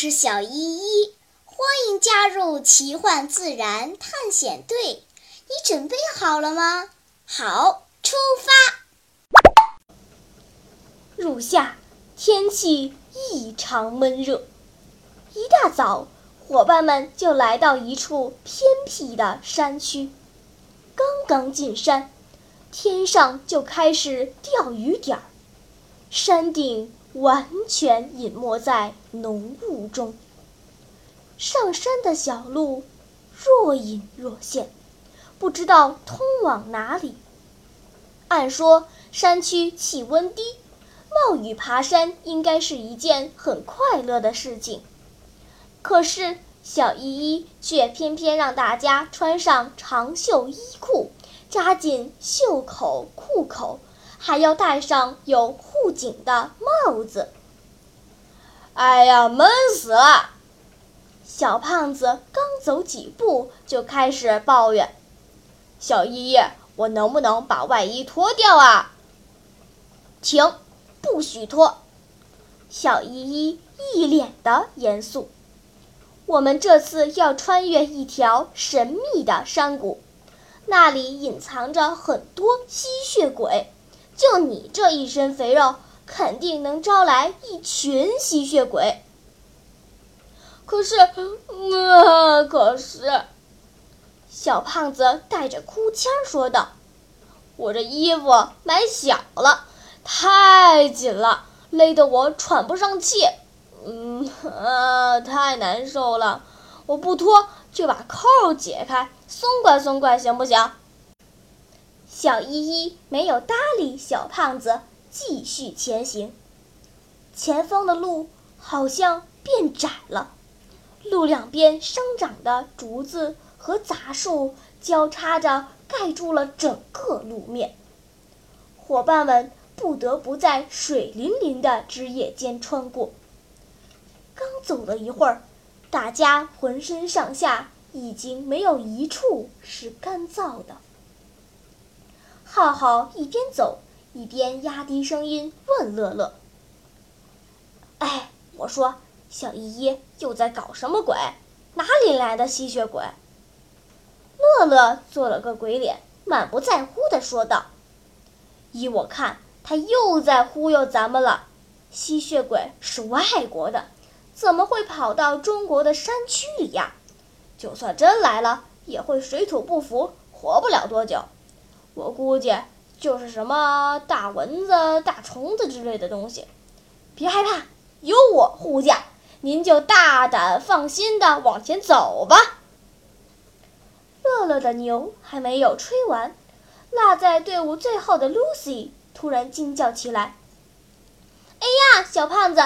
是小依依，欢迎加入奇幻自然探险队。你准备好了吗？好，出发。入夏，天气异常闷热。一大早，伙伴们就来到一处偏僻的山区。刚刚进山，天上就开始掉雨点儿，山顶。完全隐没在浓雾中。上山的小路若隐若现，不知道通往哪里。按说山区气温低，冒雨爬山应该是一件很快乐的事情。可是小依依却偏偏让大家穿上长袖衣裤，扎紧袖口裤口。还要戴上有护颈的帽子。哎呀，闷死了！小胖子刚走几步就开始抱怨：“小依依，我能不能把外衣脱掉啊？”“停，不许脱！”小依依一脸的严肃。我们这次要穿越一条神秘的山谷，那里隐藏着很多吸血鬼。就你这一身肥肉，肯定能招来一群吸血鬼。可是，啊，可是，小胖子带着哭腔说道：“我这衣服买小了，太紧了，勒得我喘不上气。嗯，啊，太难受了。我不脱，就把扣解开，松快松快，行不行？”小依依没有搭理小胖子，继续前行。前方的路好像变窄了，路两边生长的竹子和杂树交叉着盖住了整个路面。伙伴们不得不在水淋淋的枝叶间穿过。刚走了一会儿，大家浑身上下已经没有一处是干燥的。浩浩一边走一边压低声音问乐乐：“哎，我说，小依依又在搞什么鬼？哪里来的吸血鬼？”乐乐做了个鬼脸，满不在乎地说道：“依我看，他又在忽悠咱们了。吸血鬼是外国的，怎么会跑到中国的山区里呀？就算真来了，也会水土不服，活不了多久。”我估计就是什么大蚊子、大虫子之类的东西。别害怕，有我护驾，您就大胆放心的往前走吧。乐乐的牛还没有吹完，落在队伍最后的 Lucy 突然惊叫起来：“哎呀，小胖子，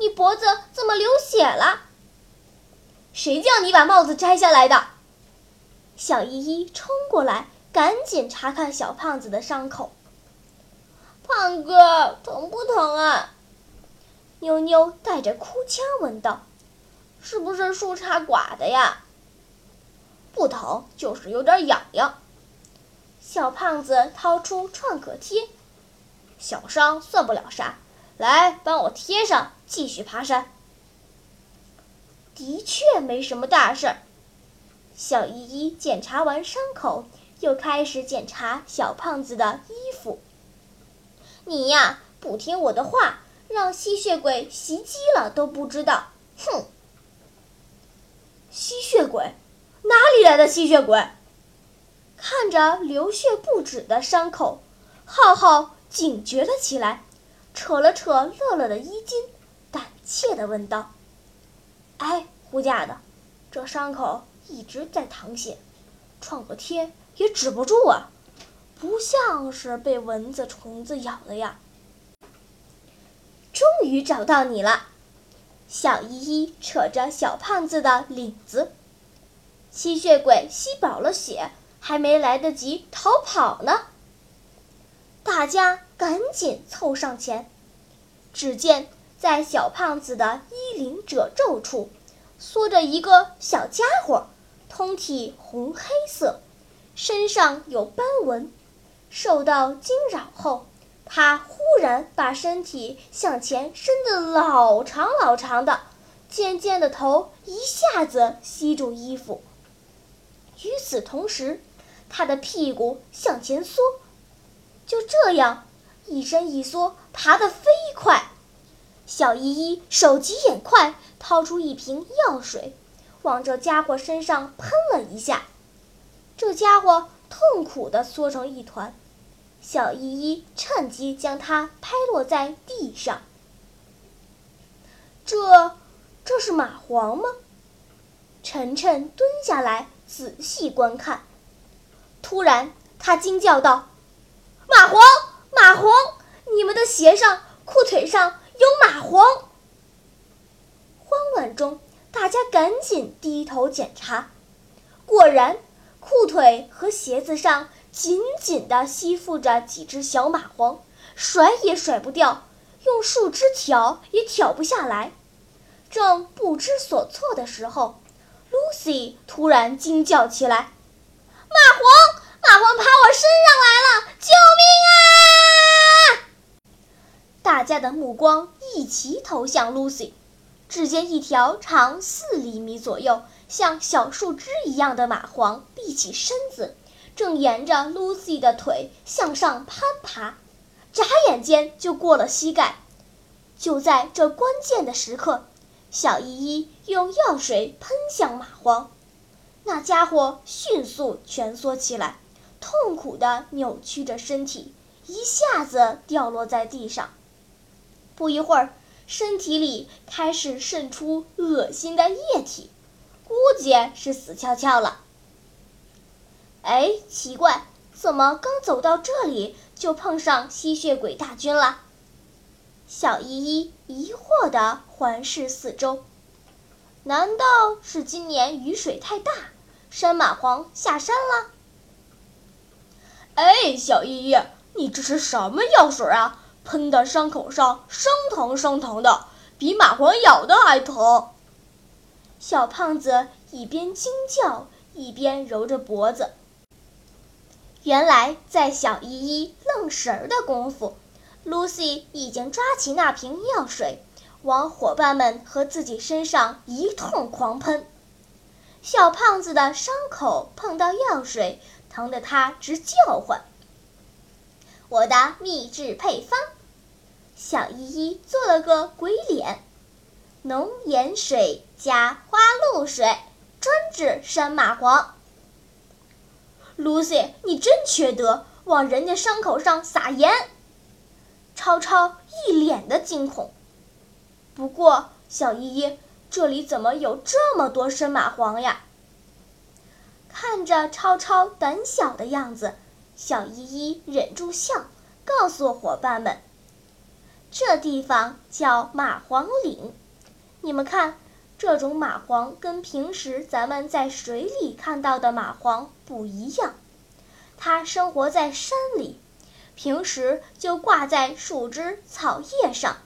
你脖子怎么流血了？谁叫你把帽子摘下来的？”小依依冲过来。赶紧查看小胖子的伤口。胖哥，疼不疼啊？妞妞带着哭腔问道：“是不是树杈刮的呀？”不疼，就是有点痒痒。小胖子掏出创可贴，小伤算不了啥，来帮我贴上，继续爬山。的确没什么大事儿。小依依检查完伤口。又开始检查小胖子的衣服。你呀，不听我的话，让吸血鬼袭击了都不知道。哼！吸血鬼？哪里来的吸血鬼？看着流血不止的伤口，浩浩警觉了起来，扯了扯乐乐的衣襟，胆怯地问道：“哎，护驾的，这伤口一直在淌血，创个贴。”也止不住啊，不像是被蚊子、虫子咬的呀。终于找到你了，小依依扯着小胖子的领子。吸血鬼吸饱了血，还没来得及逃跑呢。大家赶紧凑上前，只见在小胖子的衣领褶皱处，缩着一个小家伙，通体红黑色。身上有斑纹，受到惊扰后，他忽然把身体向前伸得老长老长的，尖尖的头一下子吸住衣服。与此同时，他的屁股向前缩，就这样一伸一缩，爬得飞快。小依依手疾眼快，掏出一瓶药水，往这家伙身上喷了一下。这家伙痛苦地缩成一团。小依依趁机将它拍落在地上。这，这是蚂蟥吗？晨晨蹲下来仔细观看。突然，他惊叫道：“蚂蟥！蚂蟥！你们的鞋上、裤腿上有蚂蟥！”慌乱中，大家赶紧低头检查，果然，裤腿和鞋子上。紧紧地吸附着几只小蚂蟥，甩也甩不掉，用树枝挑也挑不下来。正不知所措的时候，Lucy 突然惊叫起来：“蚂蟥！蚂蟥爬我身上来了！救命啊！”大家的目光一齐投向 Lucy，只见一条长四厘米左右、像小树枝一样的蚂蟥立起身子。正沿着 Lucy 的腿向上攀爬，眨眼间就过了膝盖。就在这关键的时刻，小依依用药水喷向蚂蟥，那家伙迅速蜷缩起来，痛苦地扭曲着身体，一下子掉落在地上。不一会儿，身体里开始渗出恶心的液体，估计是死翘翘了。哎，奇怪，怎么刚走到这里就碰上吸血鬼大军了？小依依疑惑地环视四周，难道是今年雨水太大，山蚂蟥下山了？哎，小依依，你这是什么药水啊？喷的伤口上生疼生疼的，比蚂蟥咬的还疼。小胖子一边惊叫，一边揉着脖子。原来，在小依依愣神儿的功夫，Lucy 已经抓起那瓶药水，往伙伴们和自己身上一通狂喷。小胖子的伤口碰到药水，疼得他直叫唤。我的秘制配方，小依依做了个鬼脸：浓盐水加花露水，专治山蚂蟥。Lucy，你真缺德，往人家伤口上撒盐！超超一脸的惊恐。不过，小依依，这里怎么有这么多深蚂蟥呀？看着超超胆小的样子，小依依忍住笑，告诉伙伴们：“这地方叫蚂蟥岭，你们看。”这种蚂蟥跟平时咱们在水里看到的蚂蟥不一样，它生活在山里，平时就挂在树枝、草叶上，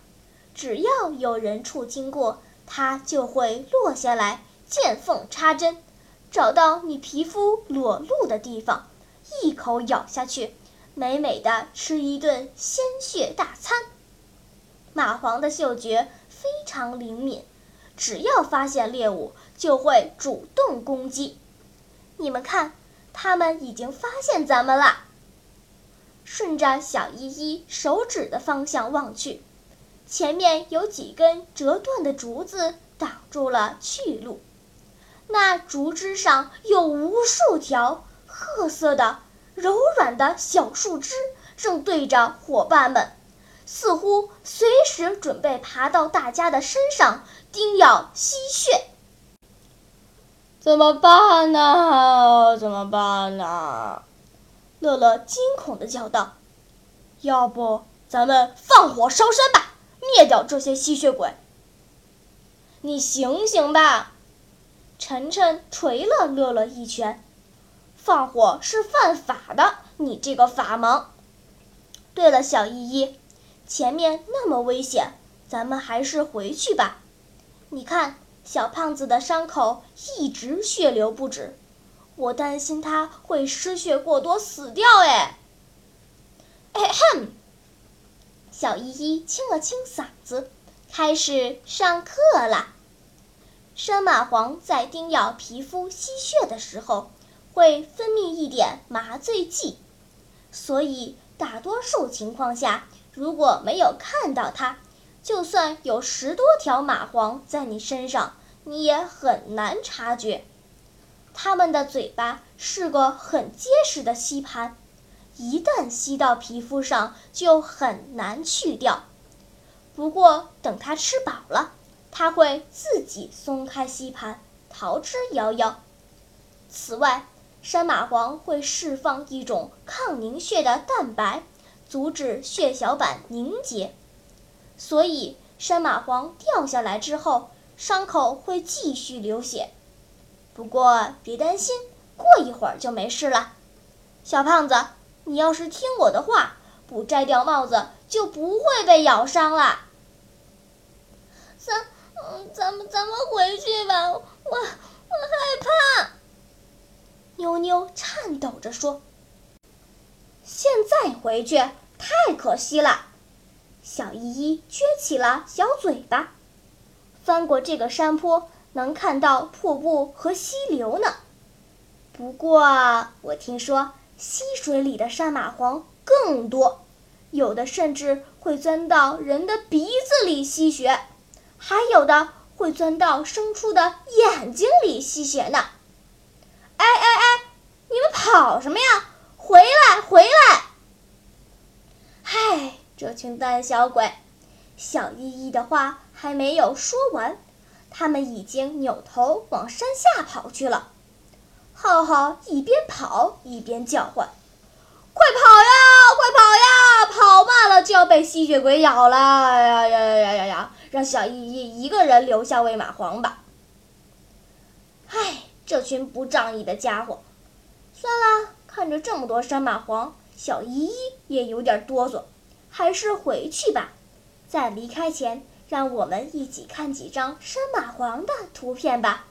只要有人畜经过，它就会落下来，见缝插针，找到你皮肤裸露的地方，一口咬下去，美美的吃一顿鲜血大餐。蚂蟥的嗅觉非常灵敏。只要发现猎物，就会主动攻击。你们看，他们已经发现咱们了。顺着小依依手指的方向望去，前面有几根折断的竹子挡住了去路，那竹枝上有无数条褐色的、柔软的小树枝，正对着伙伴们。似乎随时准备爬到大家的身上叮咬吸血，怎么办呢？怎么办呢？乐乐惊恐地叫道：“要不咱们放火烧山吧，灭掉这些吸血鬼！”你醒醒吧！晨晨捶了乐乐一拳：“放火是犯法的，你这个法盲！”对了，小依依。前面那么危险，咱们还是回去吧。你看，小胖子的伤口一直血流不止，我担心他会失血过多死掉。哎，咳，小依依清了清嗓子，开始上课啦。山蚂蟥在叮咬皮肤吸血的时候，会分泌一点麻醉剂，所以大多数情况下，如果没有看到它，就算有十多条蚂蟥在你身上，你也很难察觉。它们的嘴巴是个很结实的吸盘，一旦吸到皮肤上，就很难去掉。不过等它吃饱了，它会自己松开吸盘，逃之夭夭。此外，山蚂蟥会释放一种抗凝血的蛋白，阻止血小板凝结，所以山蚂蟥掉下来之后，伤口会继续流血。不过别担心，过一会儿就没事了。小胖子，你要是听我的话，不摘掉帽子，就不会被咬伤了。咱，咱们咱们回去吧，我我害怕。妞妞颤抖着说：“现在回去太可惜了。”小依依撅起了小嘴巴，翻过这个山坡。能看到瀑布和溪流呢。不过我听说溪水里的山蚂蟥更多，有的甚至会钻到人的鼻子里吸血，还有的会钻到牲畜的眼睛里吸血呢。哎哎哎，你们跑什么呀？回来回来！这群胆小鬼！小依依的话还没有说完。他们已经扭头往山下跑去了。浩浩一边跑一边叫唤：“快跑呀，快跑呀！跑慢了就要被吸血鬼咬了！呀呀呀呀呀呀！让小依依一个人留下喂蚂蟥吧。”唉，这群不仗义的家伙！算了，看着这么多山蚂蟥，小依依也有点哆嗦，还是回去吧。在离开前。让我们一起看几张山蚂蟥的图片吧，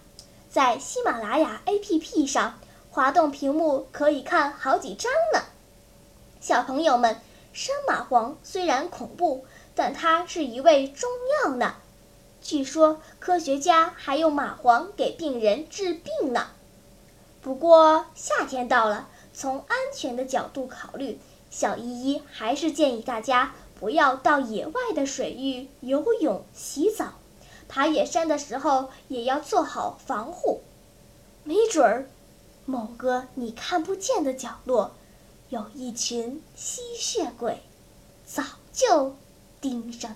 在喜马拉雅 APP 上滑动屏幕可以看好几张呢。小朋友们，山蚂蟥虽然恐怖，但它是一味中药呢。据说科学家还用蚂蟥给病人治病呢。不过夏天到了，从安全的角度考虑，小依依还是建议大家。不要到野外的水域游泳、洗澡，爬野山的时候也要做好防护。没准儿，某个你看不见的角落，有一群吸血鬼，早就盯上